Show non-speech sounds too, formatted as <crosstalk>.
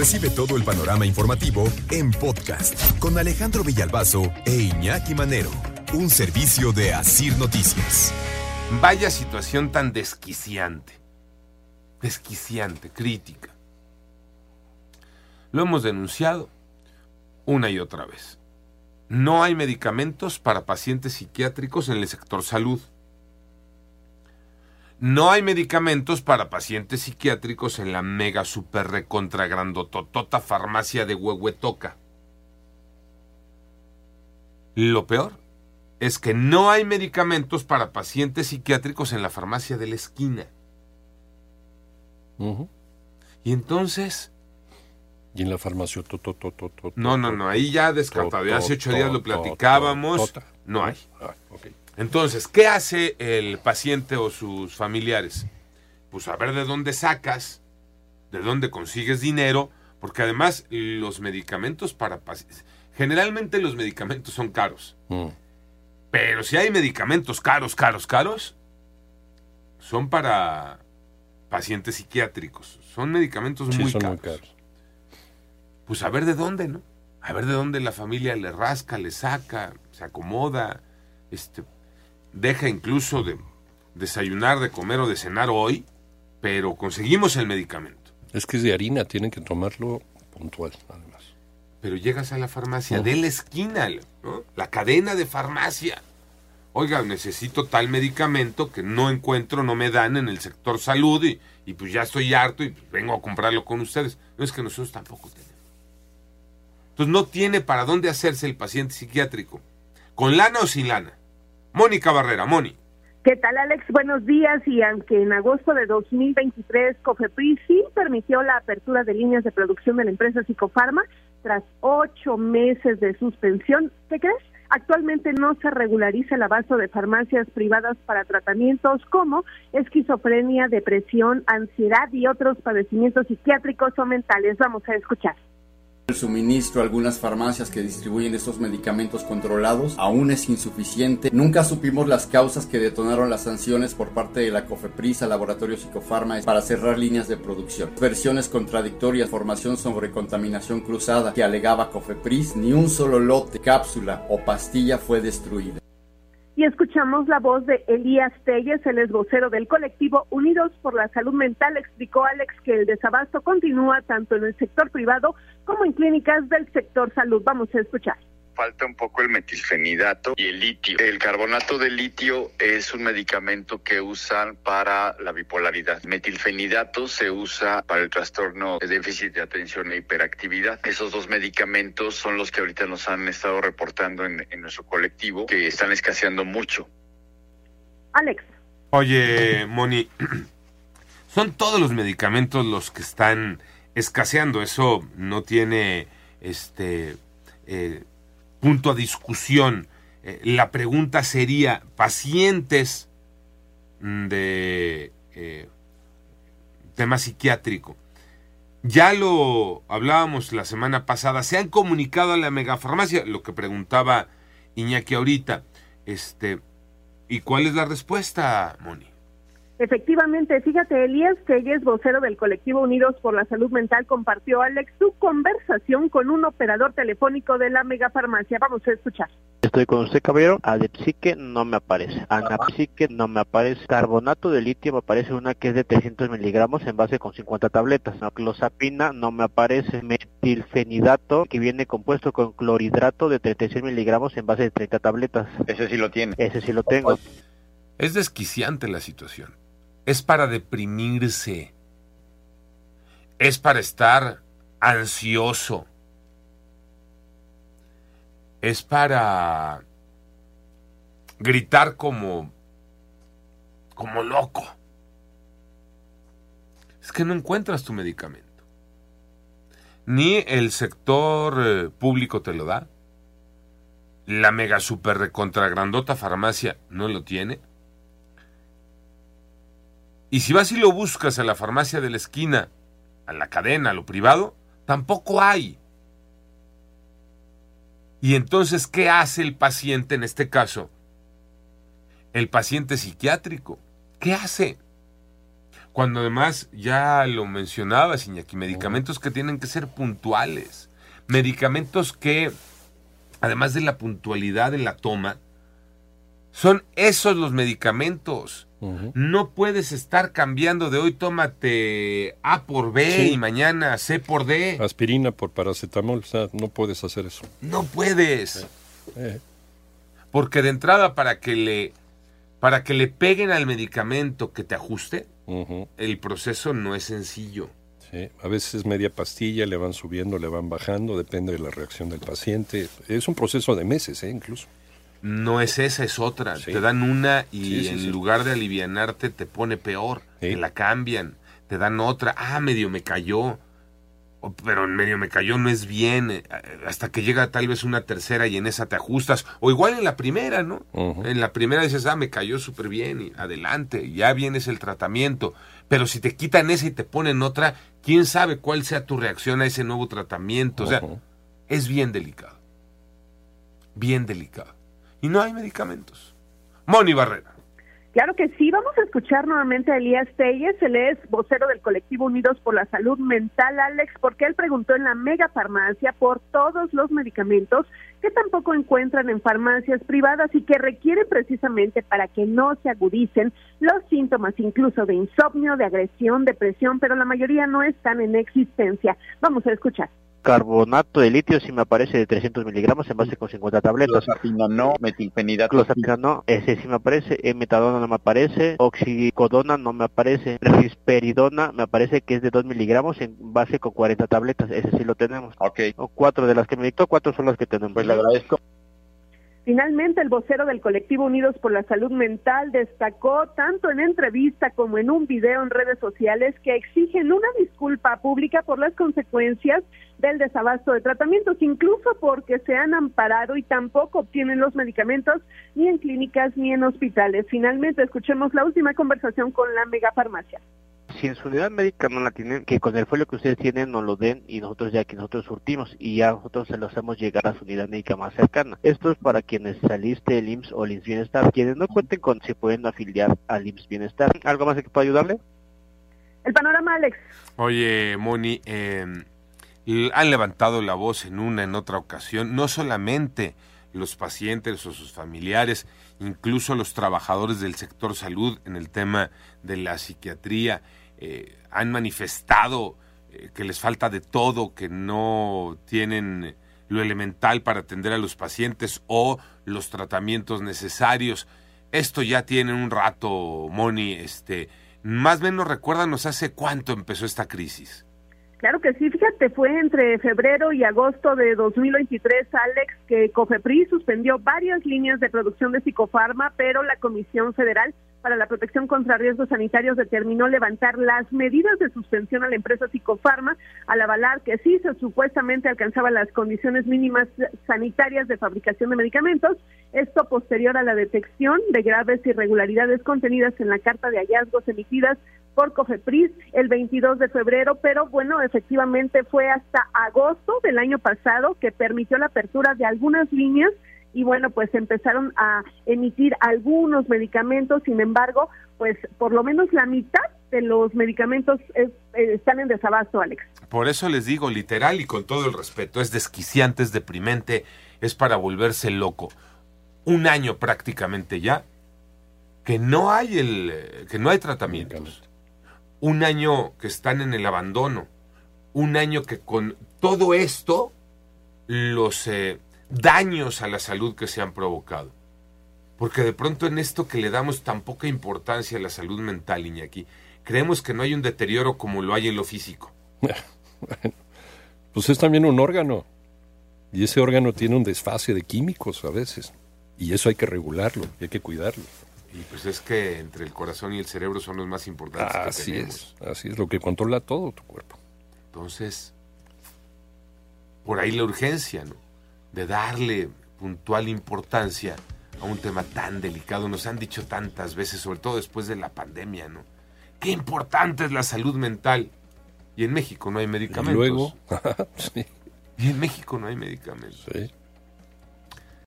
Recibe todo el panorama informativo en podcast con Alejandro Villalbazo e Iñaki Manero, un servicio de Asir Noticias. Vaya situación tan desquiciante, desquiciante, crítica. Lo hemos denunciado una y otra vez. No hay medicamentos para pacientes psiquiátricos en el sector salud. No hay medicamentos para pacientes psiquiátricos en la mega super recontra grandototota farmacia de Huehuetoca. Lo peor es que no hay medicamentos para pacientes psiquiátricos en la farmacia de la esquina. Y entonces... Y en la farmacia... no, no, no, ahí ya descartado. Hace ocho días lo platicábamos. No hay. Ah, entonces, ¿qué hace el paciente o sus familiares? Pues a ver de dónde sacas, de dónde consigues dinero, porque además los medicamentos para pacientes, generalmente los medicamentos son caros. Mm. Pero si hay medicamentos caros, caros, caros, son para pacientes psiquiátricos. Son medicamentos muy, caros. muy caros. Pues a ver de dónde, ¿no? A ver de dónde la familia le rasca, le saca, se acomoda, este, deja incluso de desayunar, de comer o de cenar hoy, pero conseguimos el medicamento. Es que es de harina, tienen que tomarlo puntual, además. Pero llegas a la farmacia de la esquina, la cadena de farmacia. Oiga, necesito tal medicamento que no encuentro, no me dan en el sector salud y, y pues ya estoy harto y pues vengo a comprarlo con ustedes. No es que nosotros tampoco tenemos. Entonces no tiene para dónde hacerse el paciente psiquiátrico. ¿Con lana o sin lana? Mónica Barrera, Moni. ¿Qué tal, Alex? Buenos días. Y aunque en agosto de 2023 COFEPRIS sí permitió la apertura de líneas de producción de la empresa Psicofarma, tras ocho meses de suspensión, ¿qué crees? Actualmente no se regulariza el abasto de farmacias privadas para tratamientos como esquizofrenia, depresión, ansiedad y otros padecimientos psiquiátricos o mentales. Vamos a escuchar. El suministro a algunas farmacias que distribuyen estos medicamentos controlados aún es insuficiente. Nunca supimos las causas que detonaron las sanciones por parte de la COFEPRIS al laboratorio Psicofarma para cerrar líneas de producción. Versiones contradictorias, formación sobre contaminación cruzada que alegaba COFEPRIS, ni un solo lote, cápsula o pastilla fue destruida y escuchamos la voz de Elías Telles, el es vocero del colectivo Unidos por la Salud Mental. Explicó Alex que el desabasto continúa tanto en el sector privado como en clínicas del sector salud. Vamos a escuchar falta un poco el metilfenidato y el litio. El carbonato de litio es un medicamento que usan para la bipolaridad. metilfenidato se usa para el trastorno de déficit de atención e hiperactividad. Esos dos medicamentos son los que ahorita nos han estado reportando en, en nuestro colectivo que están escaseando mucho. Alex. Oye, Moni, <clears throat> son todos los medicamentos los que están escaseando. Eso no tiene este eh, punto a discusión. Eh, la pregunta sería, pacientes de eh, tema psiquiátrico, ya lo hablábamos la semana pasada, se han comunicado a la megafarmacia, lo que preguntaba Iñaki ahorita, este, ¿y cuál es la respuesta, Moni? Efectivamente, fíjate, Elías es vocero del colectivo Unidos por la Salud Mental, compartió, Alex, su conversación con un operador telefónico de la megafarmacia. Vamos a escuchar. Estoy con usted, caballero. Adepsique no me aparece. Anapsique no me aparece. Carbonato de litio me aparece una que es de 300 miligramos en base con 50 tabletas. Clozapina no me aparece. Metilfenidato que viene compuesto con clorhidrato de 36 miligramos en base de 30 tabletas. Ese sí lo tiene. Ese sí lo tengo. Es desquiciante la situación es para deprimirse, es para estar ansioso, es para gritar como como loco. Es que no encuentras tu medicamento. Ni el sector eh, público te lo da. La mega super recontra grandota farmacia no lo tiene. Y si vas y lo buscas a la farmacia de la esquina, a la cadena, a lo privado, tampoco hay. Y entonces, ¿qué hace el paciente en este caso? El paciente psiquiátrico. ¿Qué hace? Cuando además, ya lo mencionabas, Iñaki, medicamentos que tienen que ser puntuales. Medicamentos que, además de la puntualidad en la toma, son esos los medicamentos. No puedes estar cambiando de hoy tómate A por B y mañana C por D. Aspirina por paracetamol, o sea, no puedes hacer eso. No puedes. Eh. Porque de entrada para que le para que le peguen al medicamento que te ajuste, el proceso no es sencillo. Sí, a veces media pastilla, le van subiendo, le van bajando, depende de la reacción del paciente. Es un proceso de meses, ¿eh? incluso. No es esa, es otra. Te dan una y en lugar de alivianarte te pone peor. Te la cambian. Te dan otra. Ah, medio me cayó. pero en medio me cayó no es bien. Eh, hasta que llega tal vez una tercera y en esa te ajustas. O igual en la primera, ¿no? En la primera dices, ah, me cayó súper bien y adelante. Ya vienes el tratamiento. Pero si te quitan esa y te ponen otra, quién sabe cuál sea tu reacción a ese nuevo tratamiento. O sea, es bien delicado. Bien delicado y no hay medicamentos. Moni Barrera. Claro que sí, vamos a escuchar nuevamente a Elías Telles, él es vocero del colectivo Unidos por la Salud Mental, Alex, porque él preguntó en la mega farmacia por todos los medicamentos que tampoco encuentran en farmacias privadas y que requieren precisamente para que no se agudicen los síntomas incluso de insomnio, de agresión, depresión, pero la mayoría no están en existencia. Vamos a escuchar carbonato de litio si me aparece de 300 miligramos en base con 50 tabletas. Clozapina no, metilfenidato. Clozapina no, ese sí me aparece, eh, metadona no me aparece, oxicodona no me aparece, risperidona me aparece que es de 2 miligramos en base con 40 tabletas, ese sí lo tenemos. Ok. O cuatro de las que me dictó, cuatro son las que tenemos. Pues le agradezco. Finalmente, el vocero del colectivo Unidos por la Salud Mental destacó tanto en entrevista como en un video en redes sociales que exigen una disculpa pública por las consecuencias del desabasto de tratamientos, incluso porque se han amparado y tampoco obtienen los medicamentos ni en clínicas ni en hospitales. Finalmente, escuchemos la última conversación con la megafarmacia si en su unidad médica no la tienen, que con el folio que ustedes tienen nos lo den y nosotros ya que nosotros surtimos y ya nosotros se lo hacemos llegar a su unidad médica más cercana. Esto es para quienes saliste del IMSS o el IMSS Bienestar, quienes no cuenten con si pueden afiliar al IMSS Bienestar. ¿Algo más que pueda ayudarle? El panorama, Alex. Oye, Moni, eh, han levantado la voz en una, en otra ocasión, no solamente los pacientes o sus familiares, incluso los trabajadores del sector salud en el tema de la psiquiatría eh, han manifestado eh, que les falta de todo, que no tienen lo elemental para atender a los pacientes o los tratamientos necesarios. Esto ya tiene un rato, Moni. Este, más o menos recuérdanos hace cuánto empezó esta crisis. Claro que sí, fíjate, fue entre febrero y agosto de 2023, Alex, que COFEPRIS suspendió varias líneas de producción de psicofarma, pero la Comisión Federal para la Protección contra Riesgos Sanitarios determinó levantar las medidas de suspensión a la empresa Psicofarma al avalar que sí se supuestamente alcanzaba las condiciones mínimas sanitarias de fabricación de medicamentos, esto posterior a la detección de graves irregularidades contenidas en la carta de hallazgos emitidas por COFEPRIS el 22 de febrero, pero bueno, efectivamente fue hasta agosto del año pasado que permitió la apertura de algunas líneas y bueno, pues empezaron a emitir algunos medicamentos, sin embargo, pues por lo menos la mitad de los medicamentos eh, están en desabasto, Alex. Por eso les digo literal y con todo el respeto, es desquiciante, es deprimente, es para volverse loco. Un año prácticamente ya que no hay el que no hay tratamientos. Un año que están en el abandono. Un año que con todo esto los eh, daños a la salud que se han provocado. Porque de pronto en esto que le damos tan poca importancia a la salud mental, Iñaki, creemos que no hay un deterioro como lo hay en lo físico. <laughs> pues es también un órgano. Y ese órgano tiene un desfase de químicos a veces. Y eso hay que regularlo, y hay que cuidarlo. Y pues es que entre el corazón y el cerebro son los más importantes. Así es, así es lo que controla todo tu cuerpo. Entonces, por ahí la urgencia, ¿no? De darle puntual importancia a un tema tan delicado. Nos han dicho tantas veces, sobre todo después de la pandemia, ¿no? Qué importante es la salud mental. Y en México no hay medicamentos. luego, <laughs> Y en México no hay medicamentos.